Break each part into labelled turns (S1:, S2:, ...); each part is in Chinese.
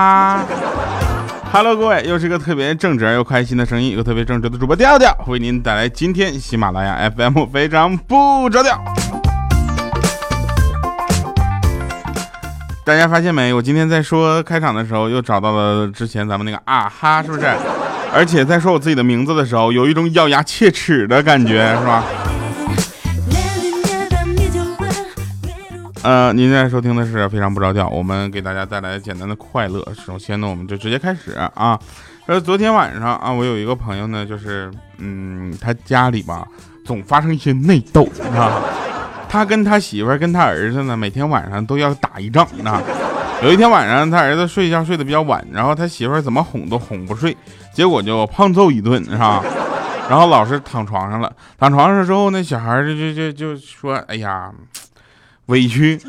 S1: 吧。Hello，各位，又是一个特别正直又开心的声音，一个特别正直的主播调调，为您带来今天喜马拉雅 FM 非常不着调。大家发现没？我今天在说开场的时候，又找到了之前咱们那个啊哈，是不是？而且在说我自己的名字的时候，有一种咬牙切齿的感觉，是吧？呃，您现在收听的是非常不着调，我们给大家带来简单的快乐。首先呢，我们就直接开始啊。呃，昨天晚上啊，我有一个朋友呢，就是嗯，他家里吧总发生一些内斗啊。他跟他媳妇儿跟他儿子呢，每天晚上都要打一仗啊。有一天晚上，他儿子睡觉睡得比较晚，然后他媳妇儿怎么哄都哄不睡，结果就胖揍一顿，是吧？然后老是躺床上了，躺床上之后，那小孩就就就就说：“哎呀。”委屈，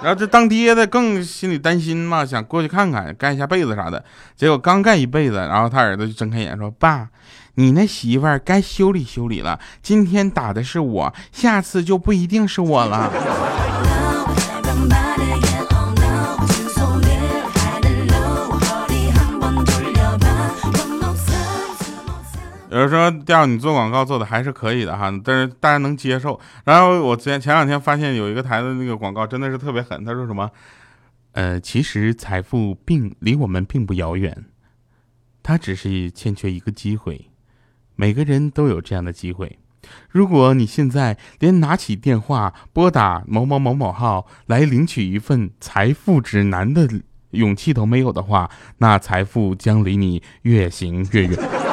S1: 然后这当爹的更心里担心嘛，想过去看看，盖一下被子啥的。结果刚盖一被子，然后他儿子就睁开眼说：“爸，你那媳妇儿该修理修理了。今天打的是我，下次就不一定是我了。”有人说调你做广告做的还是可以的哈，但是大家能接受。然后我前前两天发现有一个台的那个广告真的是特别狠，他说什么？呃，其实财富并离我们并不遥远，它只是欠缺一个机会。每个人都有这样的机会。如果你现在连拿起电话拨打某某某某号来领取一份财富指南的勇气都没有的话，那财富将离你越行越远。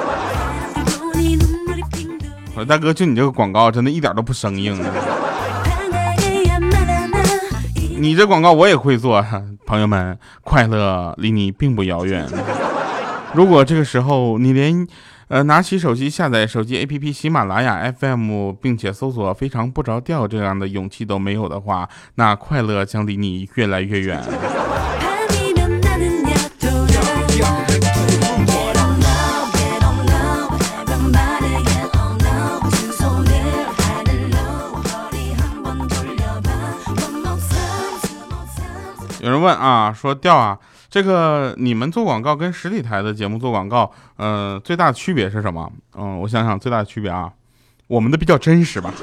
S1: 大哥，就你这个广告，真的一点都不生硬。你这广告我也会做，朋友们，快乐离你并不遥远。如果这个时候你连呃拿起手机下载手机 APP 喜马拉雅 FM，并且搜索非常不着调这样的勇气都没有的话，那快乐将离你越来越远。问啊，说调啊，这个你们做广告跟实体台的节目做广告，呃，最大的区别是什么？嗯，我想想，最大的区别啊，我们的比较真实吧。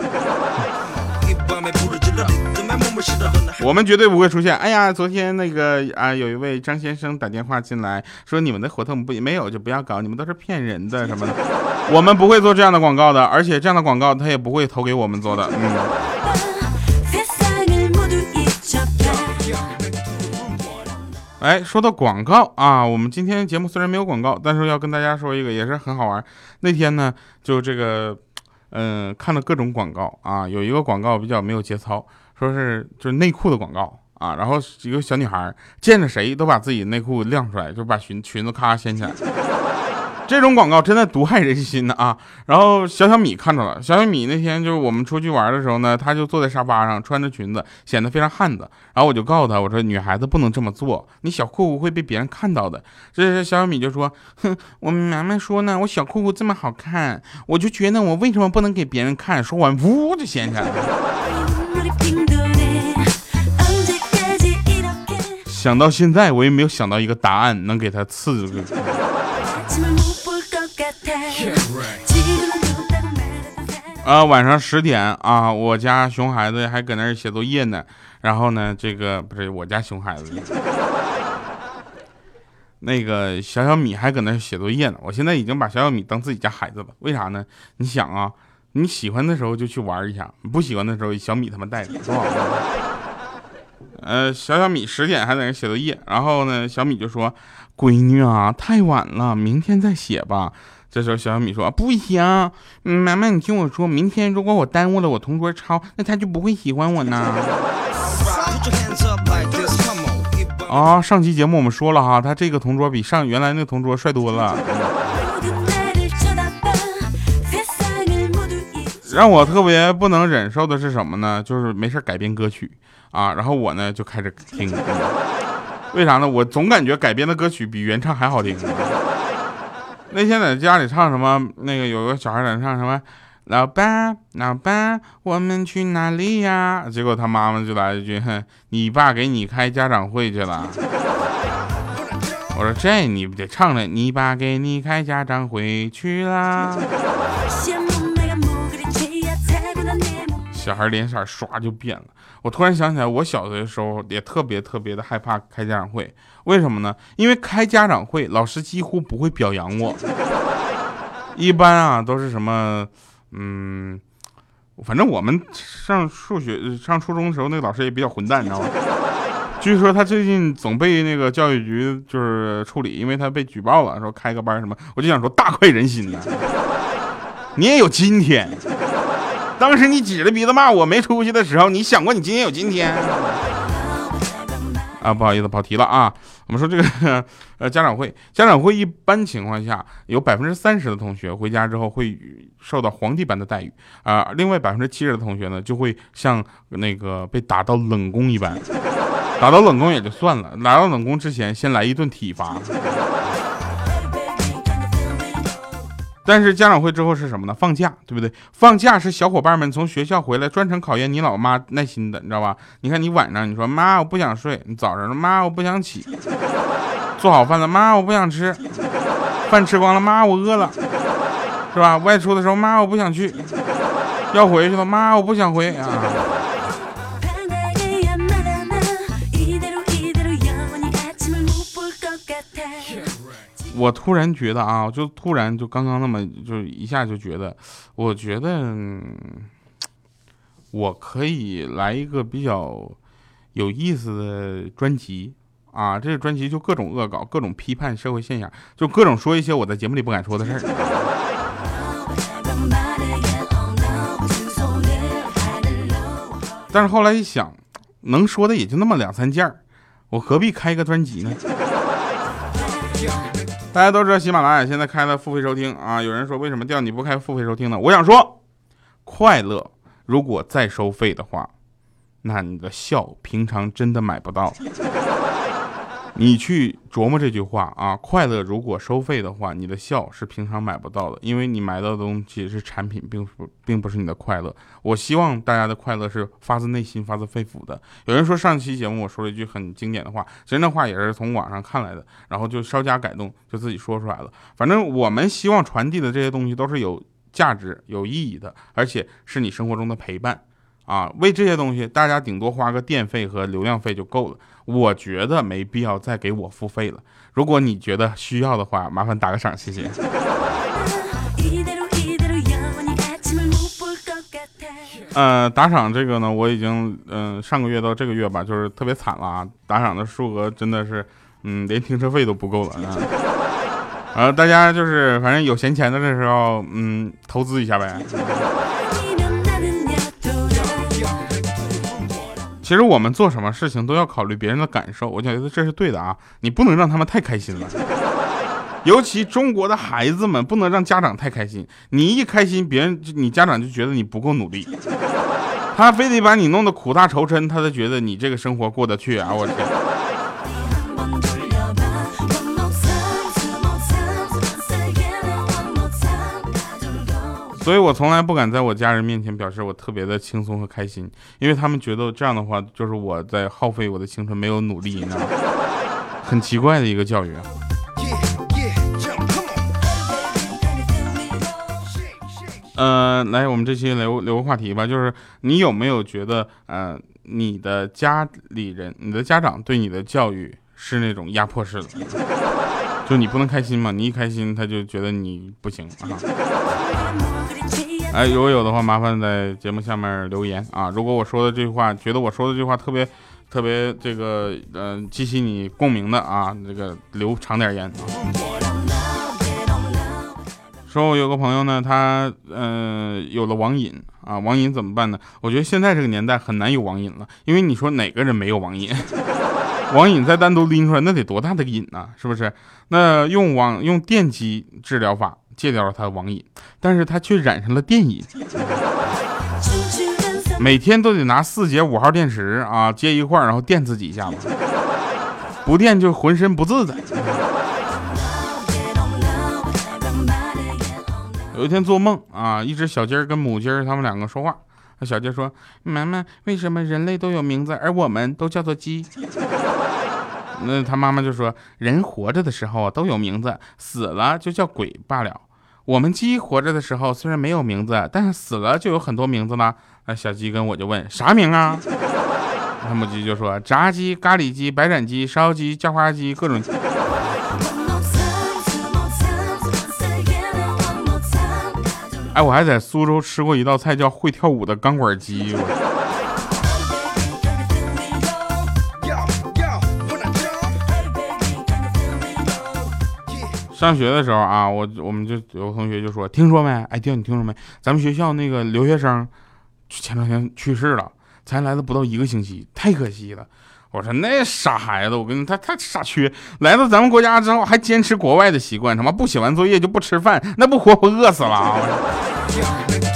S1: 我们绝对不会出现。哎呀，昨天那个啊，有一位张先生打电话进来，说你们的活动不没有就不要搞，你们都是骗人的什么的。我们不会做这样的广告的，而且这样的广告他也不会投给我们做的。嗯。哎，说到广告啊，我们今天节目虽然没有广告，但是要跟大家说一个，也是很好玩。那天呢，就这个，嗯，看了各种广告啊，有一个广告比较没有节操，说是就是内裤的广告啊，然后一个小女孩见着谁都把自己内裤亮出来，就把裙裙子咔掀起来。这种广告真的毒害人心的啊！然后小小米看着了，小小米那天就是我们出去玩的时候呢，他就坐在沙发上，穿着裙子，显得非常汉子。然后我就告诉他，我说女孩子不能这么做，你小裤裤会被别人看到的。这时小小米就说：“ 哼，我妈妈说呢，我小裤裤这么好看，我就觉得我为什么不能给别人看？”说完，呜就掀起来了。想到现在，我也没有想到一个答案能给他刺激。啊，晚上十点啊，我家熊孩子还搁那儿写作业呢。然后呢，这个不是我家熊孩子，那个小小米还搁那儿写作业呢。我现在已经把小小米当自己家孩子了。为啥呢？你想啊，你喜欢的时候就去玩一下，不喜欢的时候小米他们带着，多好。呃，小小米十点还在那写作业，然后呢，小米就说：“闺女啊，太晚了，明天再写吧。”这时候小小米说：“不行，妈妈，你听我说，明天如果我耽误了我同桌抄，那他就不会喜欢我呢。”啊，上期节目我们说了哈，他这个同桌比上原来那个同桌帅多了。让我特别不能忍受的是什么呢？就是没事改编歌曲。啊，然后我呢就开始听，为啥呢？我总感觉改编的歌曲比原唱还好听。那天在家里唱什么？那个有个小孩在唱什么？老爸，老爸，我们去哪里呀？结果他妈妈就来一句：“哼，你爸给你开家长会去了。”我说这你不得唱了，你爸给你开家长会去啦。小孩脸色唰就变了。我突然想起来，我小的时候也特别特别的害怕开家长会，为什么呢？因为开家长会，老师几乎不会表扬我，一般啊都是什么，嗯，反正我们上数学上初中的时候，那个老师也比较混蛋，你知道吗？据说他最近总被那个教育局就是处理，因为他被举报了，说开个班什么。我就想说，大快人心呐！你也有今天。当时你指着鼻子骂我没出息的时候，你想过你今天有今天？啊，不好意思跑题了啊。我们说这个呃家长会，家长会一般情况下有百分之三十的同学回家之后会受到皇帝般的待遇啊，另外百分之七十的同学呢就会像那个被打到冷宫一般。打到冷宫也就算了，打到冷宫之前先来一顿体罚。但是家长会之后是什么呢？放假，对不对？放假是小伙伴们从学校回来专程考验你老妈耐心的，你知道吧？你看你晚上你说妈我不想睡，你早上说妈我不想起，做好饭了妈我不想吃，饭吃光了妈我饿了，是吧？外出的时候妈我不想去，要回去了妈我不想回啊。我突然觉得啊，就突然就刚刚那么就一下就觉得，我觉得我可以来一个比较有意思的专辑啊，这个专辑就各种恶搞，各种批判社会现象，就各种说一些我在节目里不敢说的事儿。但是后来一想，能说的也就那么两三件儿，我何必开一个专辑呢？大家都知道喜马拉雅现在开了付费收听啊，有人说为什么调你不开付费收听呢？我想说，快乐如果再收费的话，那你的笑平常真的买不到。你去琢磨这句话啊，快乐如果收费的话，你的笑是平常买不到的，因为你买到的东西是产品，并不并不是你的快乐。我希望大家的快乐是发自内心、发自肺腑的。有人说上期节目我说了一句很经典的话，其实那话也是从网上看来的，然后就稍加改动，就自己说出来了。反正我们希望传递的这些东西都是有价值、有意义的，而且是你生活中的陪伴。啊，为这些东西，大家顶多花个电费和流量费就够了。我觉得没必要再给我付费了。如果你觉得需要的话，麻烦打个赏，谢谢。呃，打赏这个呢，我已经嗯上个月到这个月吧，就是特别惨了啊，打赏的数额真的是嗯连停车费都不够了啊。呃，大家就是反正有闲钱的这时候，嗯，投资一下呗。其实我们做什么事情都要考虑别人的感受，我觉得这是对的啊！你不能让他们太开心了，尤其中国的孩子们不能让家长太开心。你一开心，别人你家长就觉得你不够努力，他非得把你弄得苦大仇深，他才觉得你这个生活过得去啊！我天。所以我从来不敢在我家人面前表示我特别的轻松和开心，因为他们觉得这样的话就是我在耗费我的青春，没有努力，你知道吗？很奇怪的一个教育。呃，来，我们这期留留个话题吧，就是你有没有觉得，呃，你的家里人、你的家长对你的教育是那种压迫式的？就你不能开心嘛？你一开心，他就觉得你不行啊。哎，如果有的话，麻烦在节目下面留言啊。如果我说的这句话，觉得我说的这句话特别特别这个，嗯，激起你共鸣的啊，这个留长点言。说我有个朋友呢，他嗯有了网瘾啊，网瘾怎么办呢？我觉得现在这个年代很难有网瘾了，因为你说哪个人没有网瘾？网瘾再单独拎出来，那得多大的瘾呢？是不是？那用网用电击治疗法戒掉了他的网瘾，但是他却染上了电瘾，每天都得拿四节五号电池啊接一块，然后电自己一下子，不电就浑身不自在。有一天做梦啊，一只小鸡儿跟母鸡儿他们两个说话，那小鸡说：“妈妈，为什么人类都有名字，而我们都叫做鸡？”那他妈妈就说，人活着的时候都有名字，死了就叫鬼罢了。我们鸡活着的时候虽然没有名字，但是死了就有很多名字了。那小鸡跟我就问啥名啊？他母鸡就说炸鸡、咖喱鸡、白斩鸡、烧鸡、叫花鸡，各种。哎，我还在苏州吃过一道菜，叫会跳舞的钢管鸡。上学的时候啊，我我们就有同学就说，听说没？哎，弟，你听说没？咱们学校那个留学生前两天去世了，才来了不到一个星期，太可惜了。我说那傻孩子，我跟你他他傻缺，来到咱们国家之后还坚持国外的习惯，他妈不写完作业就不吃饭，那不活活饿死了。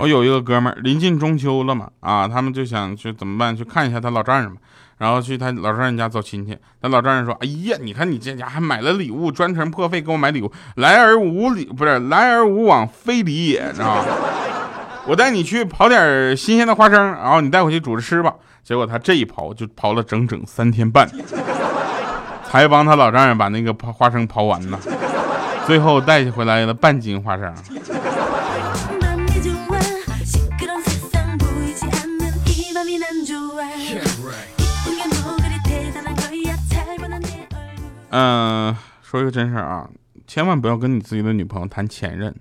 S1: 我有一个哥们儿，临近中秋了嘛，啊，他们就想去怎么办？去看一下他老丈人嘛，然后去他老丈人家走亲戚。他老丈人说：“哎呀，你看你这家还买了礼物，专程破费给我买礼物，来而无礼不是来而无往非礼也，知道吗？我带你去刨点新鲜的花生，然后你带回去煮着吃吧。结果他这一刨就刨了整整三天半，才帮他老丈人把那个花生刨完呢。最后带回来了半斤花生。”嗯，说一个真事儿啊，千万不要跟你自己的女朋友谈前任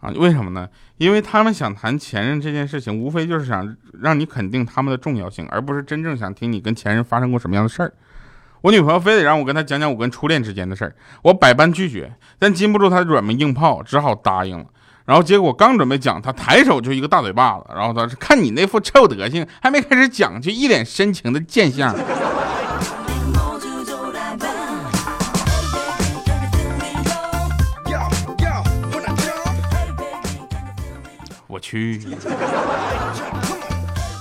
S1: 啊！为什么呢？因为他们想谈前任这件事情，无非就是想让你肯定他们的重要性，而不是真正想听你跟前任发生过什么样的事儿。我女朋友非得让我跟她讲讲我跟初恋之间的事儿，我百般拒绝，但禁不住她软磨硬泡，只好答应了。然后结果刚准备讲，她抬手就一个大嘴巴子，然后她说：“看你那副臭德行，还没开始讲，就一脸深情的贱相。”我去，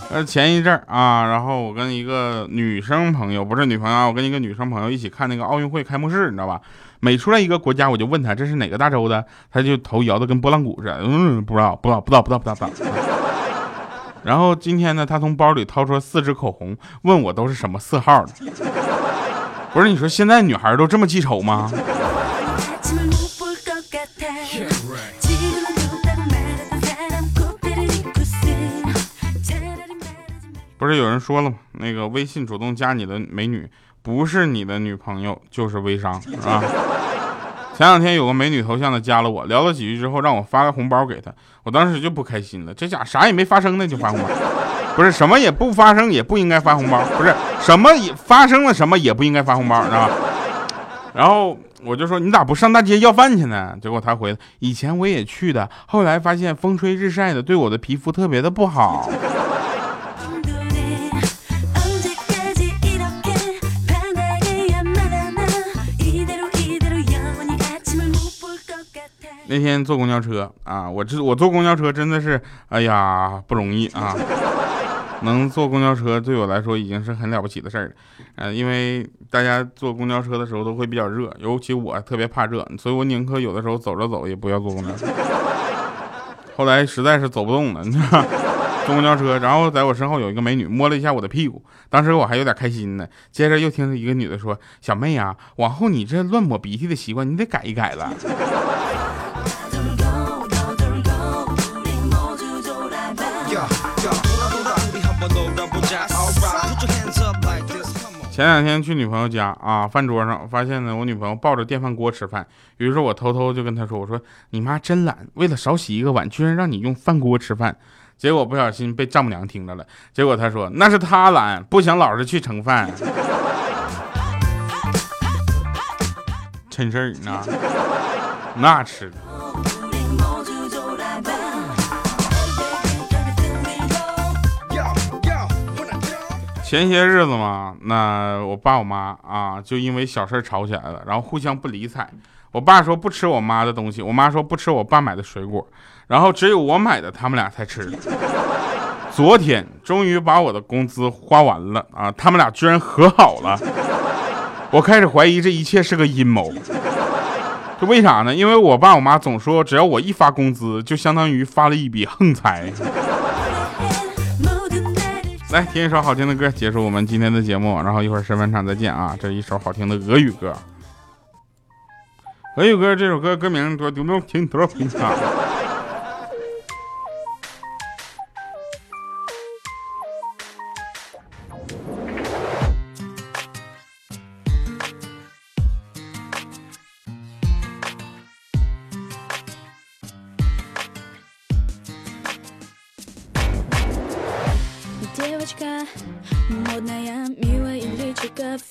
S1: 呃，前一阵儿啊，然后我跟一个女生朋友，不是女朋友啊，我跟一个女生朋友一起看那个奥运会开幕式，你知道吧？每出来一个国家，我就问他这是哪个大洲的，他就头摇的跟拨浪鼓似的，嗯，不知道，不知道，不知道，不知道，不知道，然后今天呢，他从包里掏出四支口红，问我都是什么色号的。不是你说现在女孩都这么记仇吗？不是有人说了吗？那个微信主动加你的美女，不是你的女朋友就是微商，是吧？前两天有个美女头像的加了我，聊了几句之后，让我发个红包给她，我当时就不开心了。这家啥也没发生呢就发红包，不是什么也不发生也不应该发红包，不是什么也发生了什么也不应该发红包，是吧？然后我就说你咋不上大街要饭去呢？结果他回以前我也去的，后来发现风吹日晒的对我的皮肤特别的不好。那天坐公交车啊，我这我坐公交车真的是，哎呀不容易啊！能坐公交车对我来说已经是很了不起的事儿了。嗯，因为大家坐公交车的时候都会比较热，尤其我特别怕热，所以我宁可有的时候走着走，也不要坐公交车。后来实在是走不动了，坐公交车，然后在我身后有一个美女摸了一下我的屁股，当时我还有点开心呢。接着又听一个女的说：“小妹啊，往后你这乱抹鼻涕的习惯，你得改一改了。”前两天去女朋友家啊，饭桌上发现呢，我女朋友抱着电饭锅吃饭。于是我偷偷就跟她说：“我说你妈真懒，为了少洗一个碗，居然让你用饭锅吃饭。”结果不小心被丈母娘听着了。结果她说：“那是她懒，不想老是去盛饭。”真事儿呢，那吃的。前些日子嘛，那我爸我妈啊，就因为小事吵起来了，然后互相不理睬。我爸说不吃我妈的东西，我妈说不吃我爸买的水果，然后只有我买的他们俩才吃。昨天终于把我的工资花完了啊，他们俩居然和好了。我开始怀疑这一切是个阴谋。这为啥呢？因为我爸我妈总说，只要我一发工资，就相当于发了一笔横财。来听一首好听的歌，结束我们今天的节目。然后一会儿审判场再见啊！这一首好听的俄语歌。俄语歌这首歌歌名多丢没有听多少平常。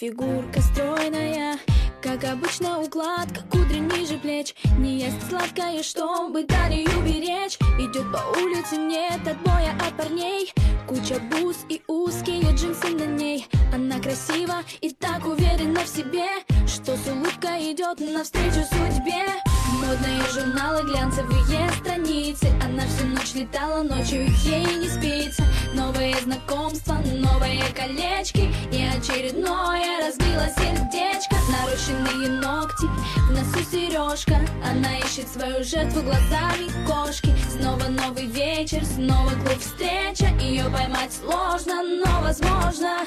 S2: Фигурка стройная Как обычно укладка, кудри ниже плеч. Не есть сладкое, чтобы далее уберечь Идет по улице, нет отбоя от парней. Куча бус и узкие джинсы на ней. Она красива и так уверена в себе Что с улыбкой идет навстречу судьбе Модные журналы, глянцевые страницы. Она всю ночь летала, ночью ей не спится. Новые знакомства, новые колечки. И очередное разбило сердечко. Нарощенные ногти, в носу сережка. Она ищет свою жертву глазами кошки. Снова новый вечер, снова клуб встреча. Ее поймать сложно, но возможно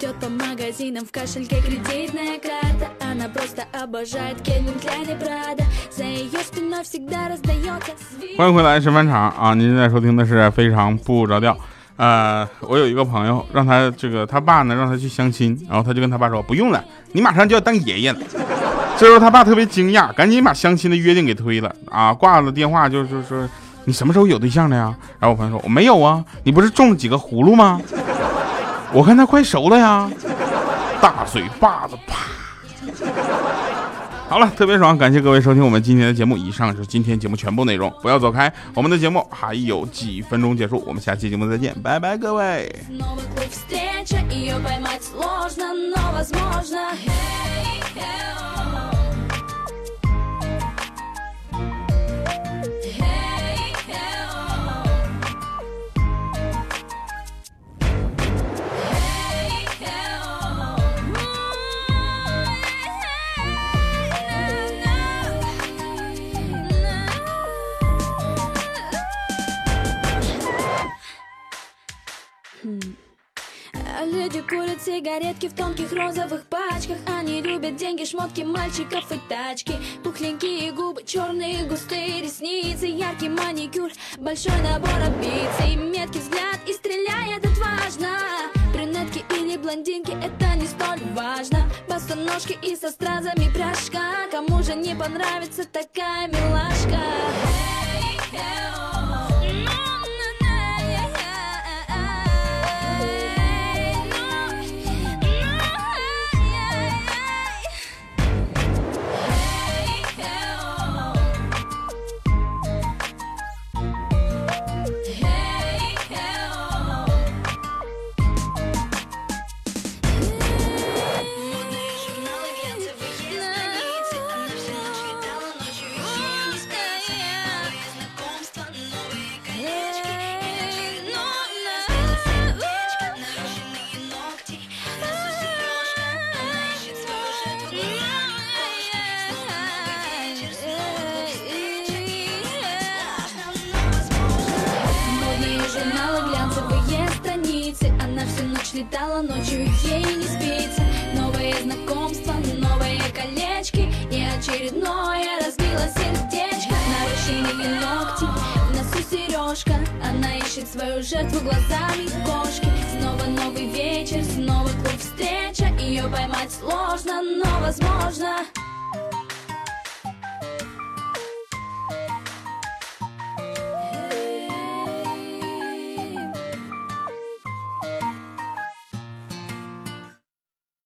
S2: Идет по магазинам в кошельке кредитная карта Она просто обожает Кельвин Кляйн и Прада За ее спиной всегда раздается
S1: 欢迎回来，审判场啊！您现在收听的是非常不着调。呃，我有一个朋友，让他这个他爸呢让他去相亲，然后他就跟他爸说不用了，你马上就要当爷爷了。这时候他爸特别惊讶，赶紧把相亲的约定给推了啊！挂了电话就是说你什么时候有对象的呀？然后我朋友说我没有啊，你不是种了几个葫芦吗？ 我看他快熟了呀，大嘴巴子啪！好了，特别爽，感谢各位收听我们今天的节目。以上是今天节目全部内容，不要走开，我们的节目还有几分钟结束，我们下期节目再见，拜拜，各位。
S2: Снова клуб встреча Ее поймать сложно, но возможно Hey, hey, oh. Hey, Люди курят сигаретки в тонких розовых пачках. Они любят деньги, шмотки мальчиков и тачки. Пухленькие губы, черные густые ресницы Яркий маникюр, большой набор амбиций. Меткий взгляд и стреляет отважно Брюнетки или блондинки, это не столь важно. Босоножки и со стразами пряжка. Кому же не понравится такая милашка? Hey, hey, oh. Летала, ночью ей не спится. Новые знакомства, новые колечки И очередное разбило сердечко. Нарощенные ногти, в носу сережка. Она ищет свою жертву глазами кошки. Снова новый вечер, снова клуб встреча. Ее поймать сложно, но возможно